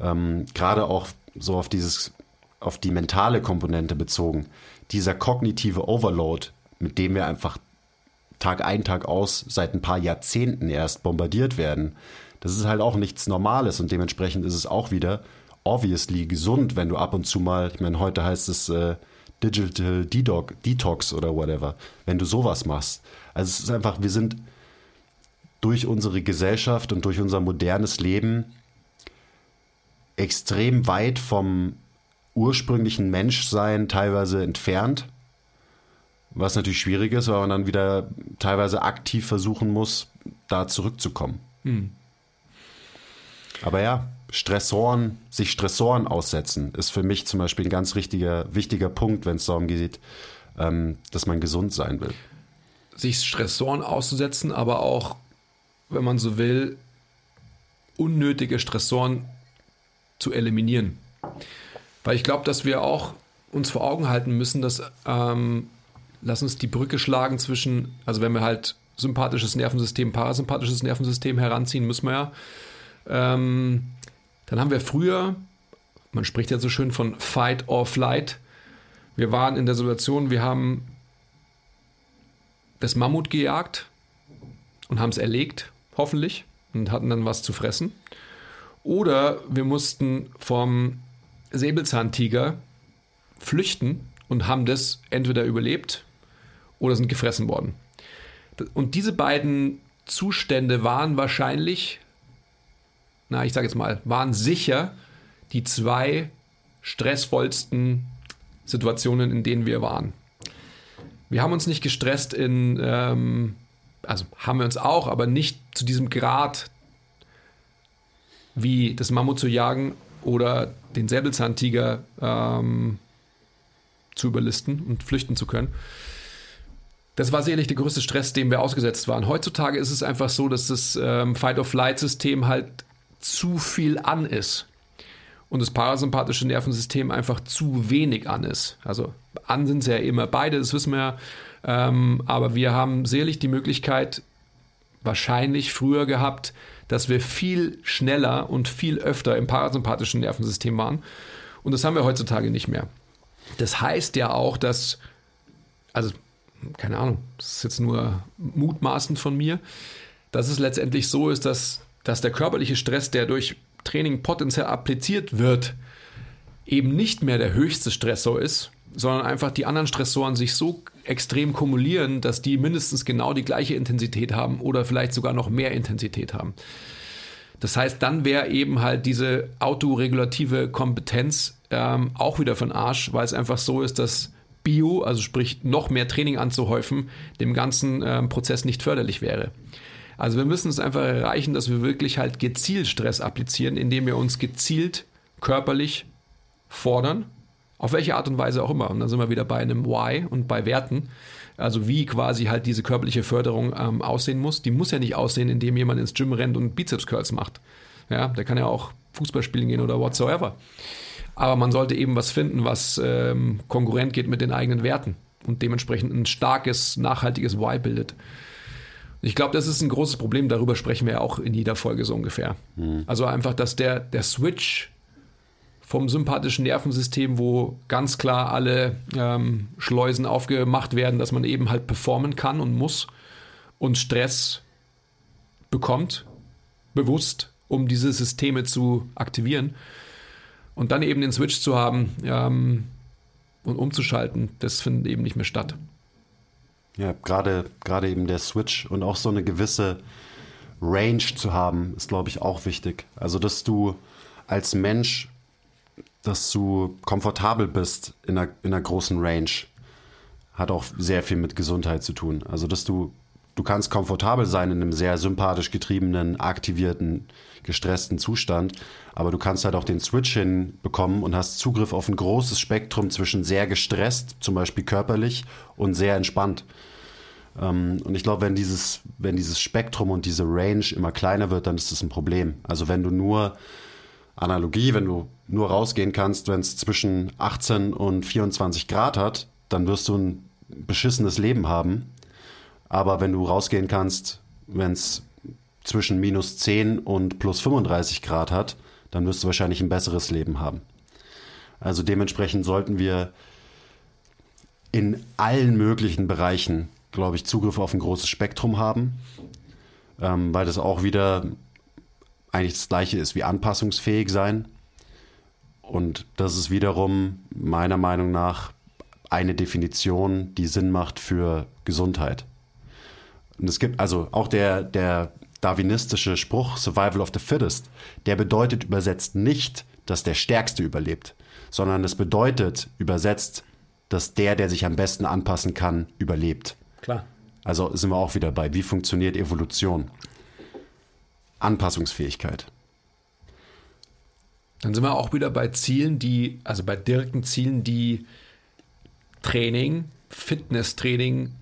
Ähm, Gerade auch so auf dieses, auf die mentale Komponente bezogen. Dieser kognitive Overload, mit dem wir einfach Tag ein, Tag aus seit ein paar Jahrzehnten erst bombardiert werden. Das ist halt auch nichts Normales und dementsprechend ist es auch wieder obviously gesund, wenn du ab und zu mal, ich meine, heute heißt es äh, Digital Detox oder whatever, wenn du sowas machst. Also es ist einfach, wir sind durch unsere Gesellschaft und durch unser modernes Leben extrem weit vom ursprünglichen Menschsein teilweise entfernt. Was natürlich schwierig ist, weil man dann wieder teilweise aktiv versuchen muss, da zurückzukommen. Hm. Aber ja, Stressoren, sich Stressoren aussetzen, ist für mich zum Beispiel ein ganz richtiger, wichtiger Punkt, wenn es darum geht, ähm, dass man gesund sein will. Sich Stressoren auszusetzen, aber auch, wenn man so will, unnötige Stressoren zu eliminieren. Weil ich glaube, dass wir auch uns vor Augen halten müssen, dass ähm, lass uns die Brücke schlagen zwischen, also wenn wir halt sympathisches Nervensystem, parasympathisches Nervensystem heranziehen, müssen wir ja. Ähm, dann haben wir früher, man spricht ja so schön von Fight or Flight. Wir waren in der Situation, wir haben das Mammut gejagt und haben es erlegt, hoffentlich, und hatten dann was zu fressen. Oder wir mussten vom Säbelzahntiger flüchten und haben das entweder überlebt oder sind gefressen worden. Und diese beiden Zustände waren wahrscheinlich, na, ich sage jetzt mal, waren sicher die zwei stressvollsten Situationen, in denen wir waren. Wir haben uns nicht gestresst in, ähm, also haben wir uns auch, aber nicht zu diesem Grad, wie das Mammut zu jagen oder den Säbelzahntiger ähm, zu überlisten und flüchten zu können. Das war sicherlich der größte Stress, dem wir ausgesetzt waren. Heutzutage ist es einfach so, dass das ähm, Fight-of-Flight-System halt zu viel an ist. und das parasympathische Nervensystem einfach zu wenig an ist. Also an sind sie ja immer beide, das wissen wir ja. Ähm, aber wir haben sicherlich die Möglichkeit, wahrscheinlich früher gehabt, dass wir viel schneller und viel öfter im parasympathischen Nervensystem waren. Und das haben wir heutzutage nicht mehr. Das heißt ja auch, dass, also keine Ahnung, das ist jetzt nur mutmaßend von mir, dass es letztendlich so ist, dass, dass der körperliche Stress, der durch Training potenziell appliziert wird, eben nicht mehr der höchste Stressor ist, sondern einfach die anderen Stressoren sich so extrem kumulieren, dass die mindestens genau die gleiche Intensität haben oder vielleicht sogar noch mehr Intensität haben. Das heißt, dann wäre eben halt diese autoregulative Kompetenz ähm, auch wieder von Arsch, weil es einfach so ist, dass Bio, also sprich noch mehr Training anzuhäufen, dem ganzen ähm, Prozess nicht förderlich wäre. Also wir müssen es einfach erreichen, dass wir wirklich halt gezielt Stress applizieren, indem wir uns gezielt körperlich fordern, auf welche Art und Weise auch immer. Und dann sind wir wieder bei einem Why und bei Werten. Also wie quasi halt diese körperliche Förderung ähm, aussehen muss. Die muss ja nicht aussehen, indem jemand ins Gym rennt und Bizeps Curls macht. Ja, der kann ja auch Fußball spielen gehen oder whatsoever. Aber man sollte eben was finden, was ähm, konkurrent geht mit den eigenen Werten und dementsprechend ein starkes, nachhaltiges Why bildet. Ich glaube, das ist ein großes Problem, darüber sprechen wir ja auch in jeder Folge so ungefähr. Mhm. Also einfach, dass der, der Switch vom sympathischen Nervensystem, wo ganz klar alle ähm, Schleusen aufgemacht werden, dass man eben halt performen kann und muss und Stress bekommt, bewusst, um diese Systeme zu aktivieren. Und dann eben den Switch zu haben ähm, und umzuschalten, das findet eben nicht mehr statt. Ja, gerade, eben der Switch und auch so eine gewisse Range zu haben, ist, glaube ich, auch wichtig. Also, dass du als Mensch, dass du komfortabel bist in einer, in einer großen Range, hat auch sehr viel mit Gesundheit zu tun. Also, dass du, du kannst komfortabel sein in einem sehr sympathisch getriebenen, aktivierten, gestressten Zustand, aber du kannst halt auch den Switch hinbekommen und hast Zugriff auf ein großes Spektrum zwischen sehr gestresst, zum Beispiel körperlich, und sehr entspannt. Ähm, und ich glaube, wenn dieses, wenn dieses Spektrum und diese Range immer kleiner wird, dann ist das ein Problem. Also wenn du nur Analogie, wenn du nur rausgehen kannst, wenn es zwischen 18 und 24 Grad hat, dann wirst du ein beschissenes Leben haben. Aber wenn du rausgehen kannst, wenn es zwischen minus 10 und plus 35 Grad hat, dann wirst du wahrscheinlich ein besseres Leben haben. Also dementsprechend sollten wir in allen möglichen Bereichen, glaube ich, Zugriff auf ein großes Spektrum haben, ähm, weil das auch wieder eigentlich das gleiche ist wie anpassungsfähig sein. Und das ist wiederum meiner Meinung nach eine Definition, die Sinn macht für Gesundheit. Und es gibt also auch der, der darwinistische Spruch Survival of the Fittest, der bedeutet übersetzt nicht, dass der Stärkste überlebt, sondern es bedeutet übersetzt, dass der, der sich am besten anpassen kann, überlebt. Klar. Also sind wir auch wieder bei, wie funktioniert Evolution? Anpassungsfähigkeit. Dann sind wir auch wieder bei Zielen, die, also bei direkten Zielen, die Training, Fitnesstraining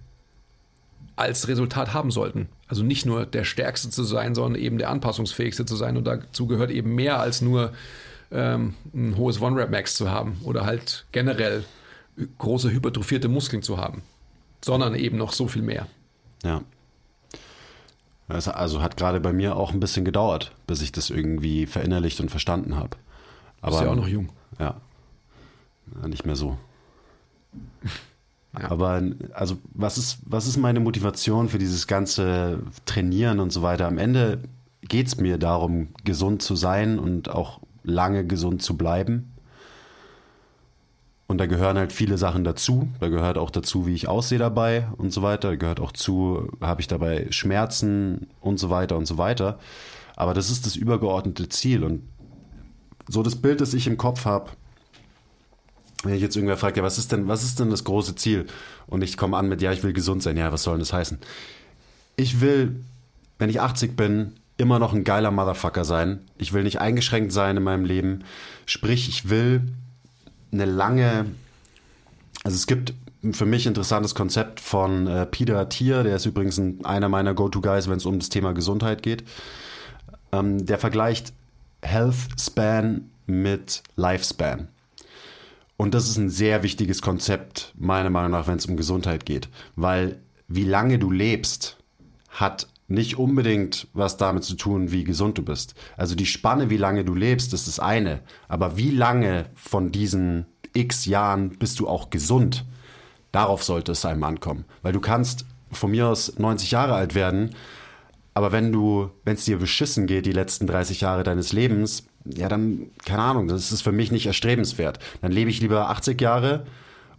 als Resultat haben sollten. Also nicht nur der Stärkste zu sein, sondern eben der Anpassungsfähigste zu sein. Und dazu gehört eben mehr als nur ähm, ein hohes One-Rap-Max zu haben oder halt generell große hypertrophierte Muskeln zu haben, sondern eben noch so viel mehr. Ja. Also hat gerade bei mir auch ein bisschen gedauert, bis ich das irgendwie verinnerlicht und verstanden habe. Aber ist ja auch noch jung. Ja. Nicht mehr so. Aber also was ist, was ist meine Motivation für dieses ganze Trainieren und so weiter? Am Ende geht es mir darum, gesund zu sein und auch lange gesund zu bleiben. Und da gehören halt viele Sachen dazu. Da gehört auch dazu, wie ich aussehe dabei und so weiter. Da gehört auch zu, habe ich dabei Schmerzen und so weiter und so weiter. Aber das ist das übergeordnete Ziel. Und so das Bild, das ich im Kopf habe, wenn ich jetzt irgendwer fragt, ja, was ist denn, was ist denn das große Ziel? Und ich komme an mit, ja, ich will gesund sein. Ja, was soll denn das heißen? Ich will, wenn ich 80 bin, immer noch ein geiler Motherfucker sein. Ich will nicht eingeschränkt sein in meinem Leben. Sprich, ich will eine lange, also es gibt für mich interessantes Konzept von äh, Peter Thier, der ist übrigens ein, einer meiner Go-To-Guys, wenn es um das Thema Gesundheit geht. Ähm, der vergleicht Health Span mit Lifespan. Und das ist ein sehr wichtiges Konzept, meiner Meinung nach, wenn es um Gesundheit geht. Weil wie lange du lebst, hat nicht unbedingt was damit zu tun, wie gesund du bist. Also die Spanne, wie lange du lebst, ist das eine. Aber wie lange von diesen x Jahren bist du auch gesund? Darauf sollte es einem ankommen. Weil du kannst von mir aus 90 Jahre alt werden, aber wenn du, wenn es dir beschissen geht, die letzten 30 Jahre deines Lebens, ja, dann, keine Ahnung, das ist für mich nicht erstrebenswert. Dann lebe ich lieber 80 Jahre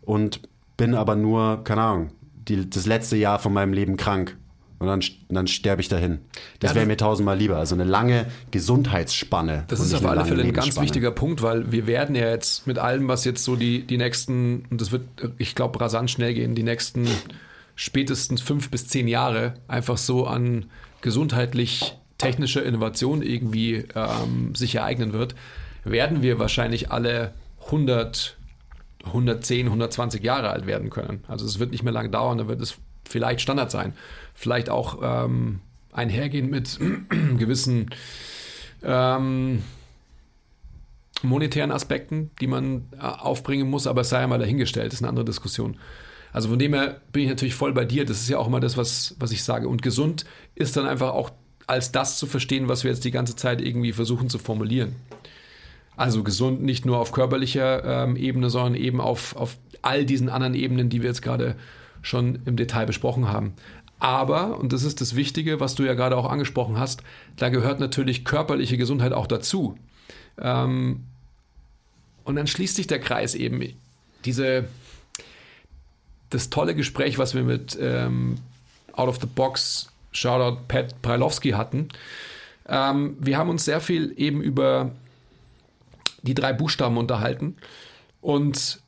und bin aber nur, keine Ahnung, die, das letzte Jahr von meinem Leben krank. Und dann, dann sterbe ich dahin. Das ja, wäre mir tausendmal lieber. Also eine lange Gesundheitsspanne. Das ist auf alle Fälle ein ganz wichtiger Punkt, weil wir werden ja jetzt mit allem, was jetzt so die, die nächsten, und das wird, ich glaube, rasant schnell gehen, die nächsten spätestens fünf bis zehn Jahre einfach so an gesundheitlich technischer Innovation irgendwie ähm, sich ereignen wird, werden wir wahrscheinlich alle 100, 110, 120 Jahre alt werden können. Also es wird nicht mehr lange dauern, dann wird es vielleicht Standard sein. Vielleicht auch ähm, einhergehen mit gewissen ähm, monetären Aspekten, die man äh, aufbringen muss, aber es sei einmal dahingestellt, ist eine andere Diskussion. Also von dem her bin ich natürlich voll bei dir. Das ist ja auch immer das, was, was ich sage. Und gesund ist dann einfach auch als das zu verstehen, was wir jetzt die ganze Zeit irgendwie versuchen zu formulieren. Also gesund nicht nur auf körperlicher ähm, Ebene, sondern eben auf, auf all diesen anderen Ebenen, die wir jetzt gerade schon im Detail besprochen haben. Aber, und das ist das Wichtige, was du ja gerade auch angesprochen hast, da gehört natürlich körperliche Gesundheit auch dazu. Ähm, und dann schließt sich der Kreis eben. Diese, das tolle Gespräch, was wir mit ähm, Out of the Box, Shoutout Pat Prailowski hatten. Ähm, wir haben uns sehr viel eben über die drei Buchstaben unterhalten und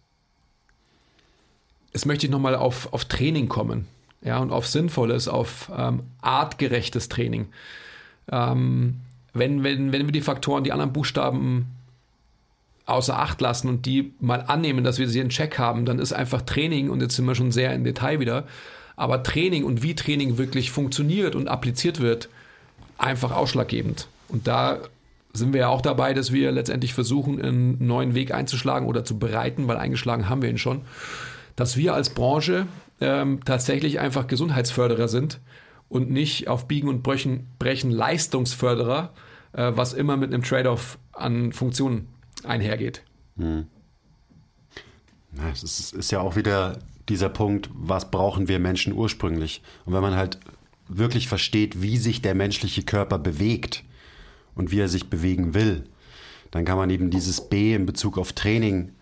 jetzt möchte ich nochmal auf, auf Training kommen. Ja, und auf sinnvolles, auf ähm, artgerechtes Training. Ähm, wenn, wenn, wenn wir die Faktoren, die anderen Buchstaben außer Acht lassen und die mal annehmen, dass wir sie in Check haben, dann ist einfach Training, und jetzt sind wir schon sehr im Detail wieder, aber Training und wie Training wirklich funktioniert und appliziert wird, einfach ausschlaggebend. Und da sind wir ja auch dabei, dass wir letztendlich versuchen, einen neuen Weg einzuschlagen oder zu bereiten, weil eingeschlagen haben wir ihn schon, dass wir als Branche ähm, tatsächlich einfach Gesundheitsförderer sind und nicht auf Biegen und Brechen, Brechen Leistungsförderer, äh, was immer mit einem Trade-off an Funktionen einhergeht. Hm. Es ist, ist ja auch wieder dieser Punkt, was brauchen wir Menschen ursprünglich? Und wenn man halt wirklich versteht, wie sich der menschliche Körper bewegt und wie er sich bewegen will, dann kann man eben dieses B in Bezug auf Training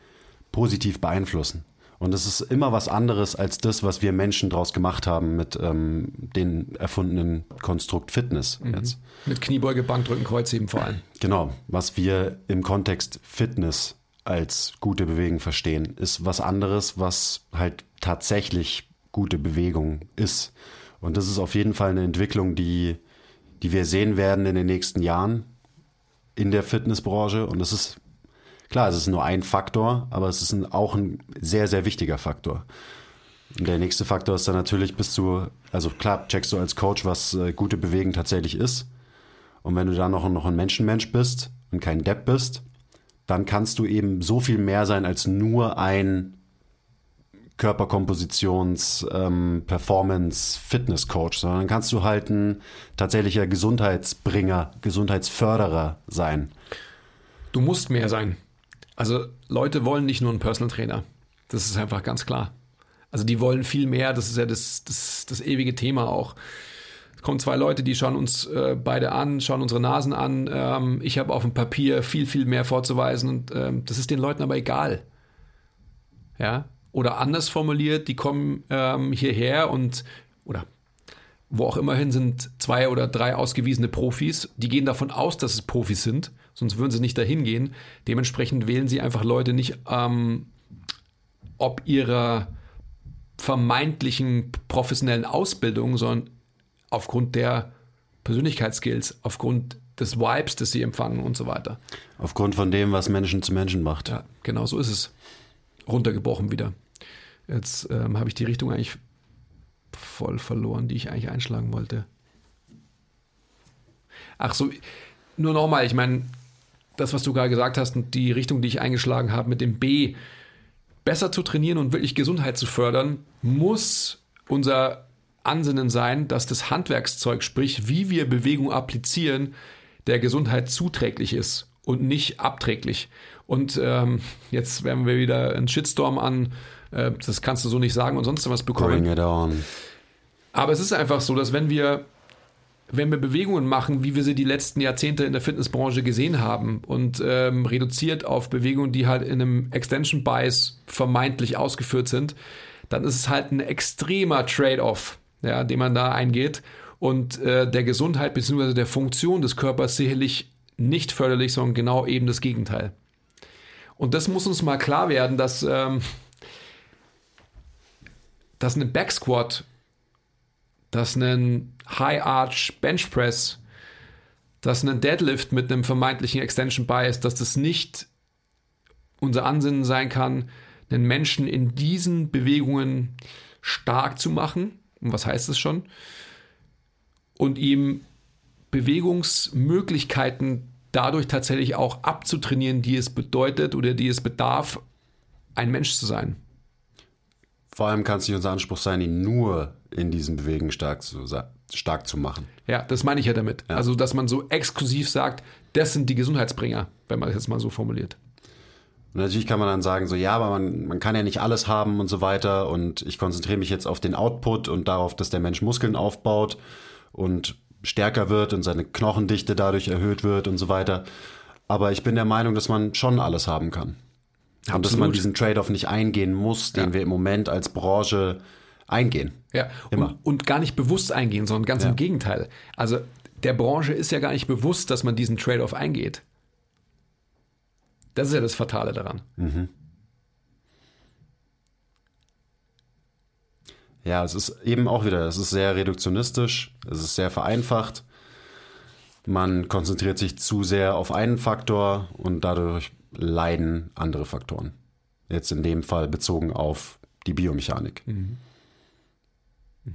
positiv beeinflussen. Und es ist immer was anderes als das, was wir Menschen daraus gemacht haben mit ähm, den erfundenen Konstrukt Fitness mhm. jetzt. Mit Kniebeuge, Bankdrücken, Kreuzheben vor allem. Genau, was wir im Kontext Fitness als gute Bewegung verstehen, ist was anderes, was halt tatsächlich gute Bewegung ist. Und das ist auf jeden Fall eine Entwicklung, die, die wir sehen werden in den nächsten Jahren in der Fitnessbranche. Und das ist Klar, es ist nur ein Faktor, aber es ist ein, auch ein sehr, sehr wichtiger Faktor. Und der nächste Faktor ist dann natürlich, bist du, also klar, checkst du als Coach, was äh, gute Bewegung tatsächlich ist. Und wenn du dann noch, noch ein Menschenmensch bist und kein Depp bist, dann kannst du eben so viel mehr sein als nur ein Körperkompositions, ähm, Performance, Fitness Coach, sondern kannst du halt ein tatsächlicher Gesundheitsbringer, Gesundheitsförderer sein. Du musst mehr sein. Also Leute wollen nicht nur einen Personal Trainer. Das ist einfach ganz klar. Also die wollen viel mehr. Das ist ja das, das, das ewige Thema auch. Kommen zwei Leute, die schauen uns äh, beide an, schauen unsere Nasen an. Ähm, ich habe auf dem Papier viel, viel mehr vorzuweisen und ähm, das ist den Leuten aber egal. Ja. Oder anders formuliert, die kommen ähm, hierher und oder wo auch immerhin sind zwei oder drei ausgewiesene Profis. Die gehen davon aus, dass es Profis sind sonst würden sie nicht dahin gehen. Dementsprechend wählen sie einfach Leute nicht ähm, ob ihrer vermeintlichen professionellen Ausbildung, sondern aufgrund der Persönlichkeitsskills, aufgrund des Vibes, das sie empfangen und so weiter. Aufgrund von dem, was Menschen zu Menschen macht. Ja, genau so ist es. Runtergebrochen wieder. Jetzt ähm, habe ich die Richtung eigentlich voll verloren, die ich eigentlich einschlagen wollte. Ach so, nur nochmal, ich meine, das, was du gerade gesagt hast und die Richtung, die ich eingeschlagen habe mit dem B, besser zu trainieren und wirklich Gesundheit zu fördern, muss unser Ansinnen sein, dass das Handwerkszeug, sprich wie wir Bewegung applizieren, der Gesundheit zuträglich ist und nicht abträglich. Und ähm, jetzt werden wir wieder einen Shitstorm an, äh, das kannst du so nicht sagen und sonst was bekommen. Bring it on. Aber es ist einfach so, dass wenn wir wenn wir Bewegungen machen, wie wir sie die letzten Jahrzehnte in der Fitnessbranche gesehen haben und ähm, reduziert auf Bewegungen, die halt in einem Extension Bias vermeintlich ausgeführt sind, dann ist es halt ein extremer Trade-off, ja, den man da eingeht und äh, der Gesundheit bzw. der Funktion des Körpers sicherlich nicht förderlich, sondern genau eben das Gegenteil. Und das muss uns mal klar werden, dass, ähm, dass eine Backsquat dass ein High Arch Bench Press, dass ein Deadlift mit einem vermeintlichen Extension Bias, dass das nicht unser Ansinnen sein kann, einen Menschen in diesen Bewegungen stark zu machen. Und was heißt das schon? Und ihm Bewegungsmöglichkeiten dadurch tatsächlich auch abzutrainieren, die es bedeutet oder die es bedarf, ein Mensch zu sein. Vor allem kann es nicht unser Anspruch sein, ihn nur in diesen Bewegungen stark zu, stark zu machen. Ja, das meine ich ja damit. Ja. Also, dass man so exklusiv sagt, das sind die Gesundheitsbringer, wenn man das jetzt mal so formuliert. Und natürlich kann man dann sagen, so ja, aber man, man kann ja nicht alles haben und so weiter und ich konzentriere mich jetzt auf den Output und darauf, dass der Mensch Muskeln aufbaut und stärker wird und seine Knochendichte dadurch erhöht wird und so weiter. Aber ich bin der Meinung, dass man schon alles haben kann. Absolut. Und dass man diesen Trade-off nicht eingehen muss, den ja. wir im Moment als Branche eingehen. Ja, Immer. Und, und gar nicht bewusst eingehen, sondern ganz ja. im Gegenteil. Also der Branche ist ja gar nicht bewusst, dass man diesen Trade-off eingeht. Das ist ja das Fatale daran. Mhm. Ja, es ist eben auch wieder, es ist sehr reduktionistisch, es ist sehr vereinfacht. Man konzentriert sich zu sehr auf einen Faktor und dadurch leiden andere Faktoren. Jetzt in dem Fall bezogen auf die Biomechanik. Mhm.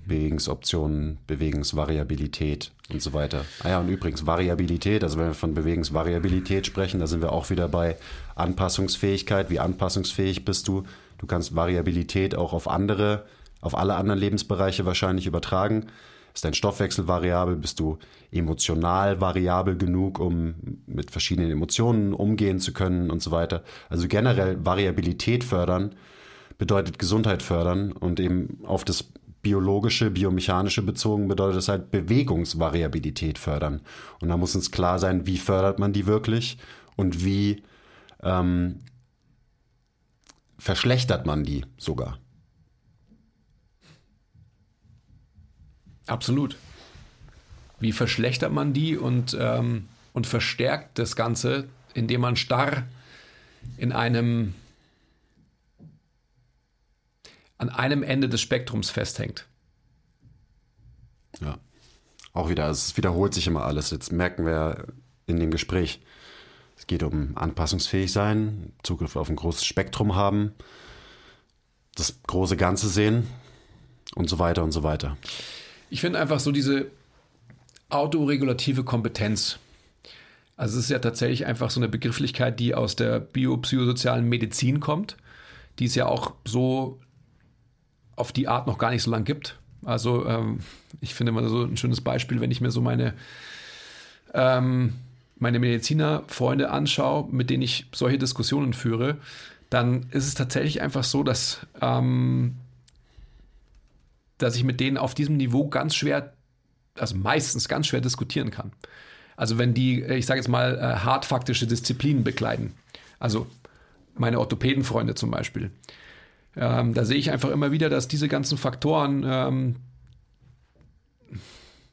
Bewegungsoptionen, Bewegungsvariabilität und so weiter. Ah ja, und übrigens Variabilität, also wenn wir von Bewegungsvariabilität sprechen, da sind wir auch wieder bei Anpassungsfähigkeit. Wie anpassungsfähig bist du? Du kannst Variabilität auch auf andere, auf alle anderen Lebensbereiche wahrscheinlich übertragen. Ist dein Stoffwechsel variabel? Bist du emotional variabel genug, um mit verschiedenen Emotionen umgehen zu können und so weiter? Also generell Variabilität fördern bedeutet Gesundheit fördern und eben auf das biologische, biomechanische bezogen bedeutet das halt Bewegungsvariabilität fördern. Und da muss uns klar sein, wie fördert man die wirklich und wie ähm, verschlechtert man die sogar. Absolut. Wie verschlechtert man die und, ähm, und verstärkt das Ganze, indem man starr in einem an einem Ende des Spektrums festhängt. Ja. Auch wieder, es wiederholt sich immer alles. Jetzt merken wir in dem Gespräch, es geht um anpassungsfähig sein, Zugriff auf ein großes Spektrum haben, das große Ganze sehen und so weiter und so weiter. Ich finde einfach so diese autoregulative Kompetenz. Also es ist ja tatsächlich einfach so eine Begrifflichkeit, die aus der biopsychosozialen Medizin kommt, die es ja auch so auf die Art noch gar nicht so lange gibt. Also ähm, ich finde mal so ein schönes Beispiel, wenn ich mir so meine, ähm, meine Mediziner-Freunde anschaue, mit denen ich solche Diskussionen führe, dann ist es tatsächlich einfach so, dass, ähm, dass ich mit denen auf diesem Niveau ganz schwer, also meistens ganz schwer diskutieren kann. Also wenn die, ich sage jetzt mal, äh, hart faktische Disziplinen bekleiden. Also meine Orthopädenfreunde zum Beispiel. Ähm, da sehe ich einfach immer wieder, dass diese ganzen Faktoren, ähm,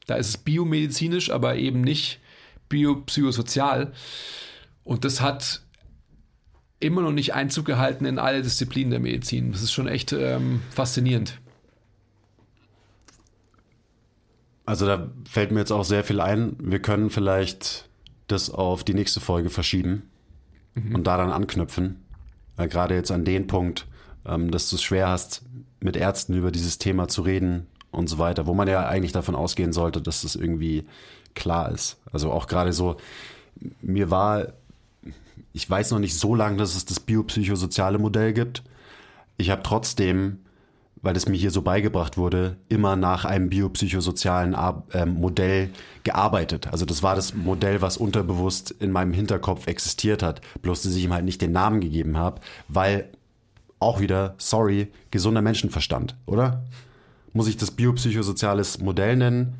da ist es biomedizinisch, aber eben nicht biopsychosozial. Und das hat immer noch nicht Einzug gehalten in alle Disziplinen der Medizin. Das ist schon echt ähm, faszinierend. Also da fällt mir jetzt auch sehr viel ein. Wir können vielleicht das auf die nächste Folge verschieben mhm. und daran anknüpfen. Weil gerade jetzt an den Punkt, ähm, dass du es schwer hast, mit Ärzten über dieses Thema zu reden und so weiter, wo man ja eigentlich davon ausgehen sollte, dass das irgendwie klar ist. Also auch gerade so, mir war ich weiß noch nicht so lange, dass es das biopsychosoziale Modell gibt. Ich habe trotzdem, weil es mir hier so beigebracht wurde, immer nach einem biopsychosozialen Ar äh, Modell gearbeitet. Also das war das Modell, was unterbewusst in meinem Hinterkopf existiert hat, bloß dass ich ihm halt nicht den Namen gegeben habe, weil auch wieder, sorry, gesunder Menschenverstand, oder? Muss ich das biopsychosoziales Modell nennen?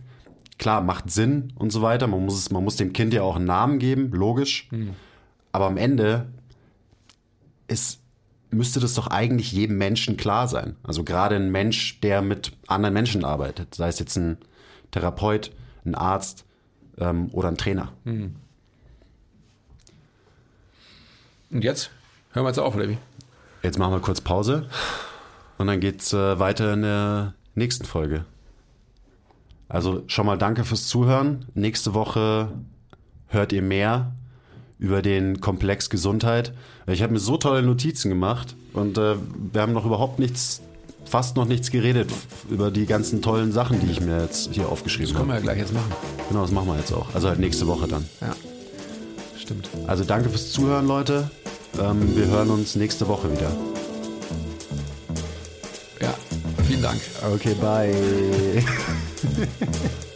Klar, macht Sinn und so weiter. Man muss, es, man muss dem Kind ja auch einen Namen geben, logisch. Aber am Ende ist, müsste das doch eigentlich jedem Menschen klar sein. Also gerade ein Mensch, der mit anderen Menschen arbeitet, sei es jetzt ein Therapeut, ein Arzt ähm, oder ein Trainer. Und jetzt? Hören wir jetzt auf, oder wie? Jetzt machen wir kurz Pause und dann geht's äh, weiter in der nächsten Folge. Also schon mal danke fürs Zuhören. Nächste Woche hört ihr mehr über den Komplex Gesundheit. Ich habe mir so tolle Notizen gemacht und äh, wir haben noch überhaupt nichts, fast noch nichts geredet über die ganzen tollen Sachen, die ich mir jetzt hier aufgeschrieben Das können habe. wir ja gleich jetzt machen. Genau, das machen wir jetzt auch. Also halt nächste Woche dann. Ja. Stimmt. Also danke fürs Zuhören, Leute. Ähm, wir hören uns nächste Woche wieder. Ja. Vielen Dank. Okay, bye.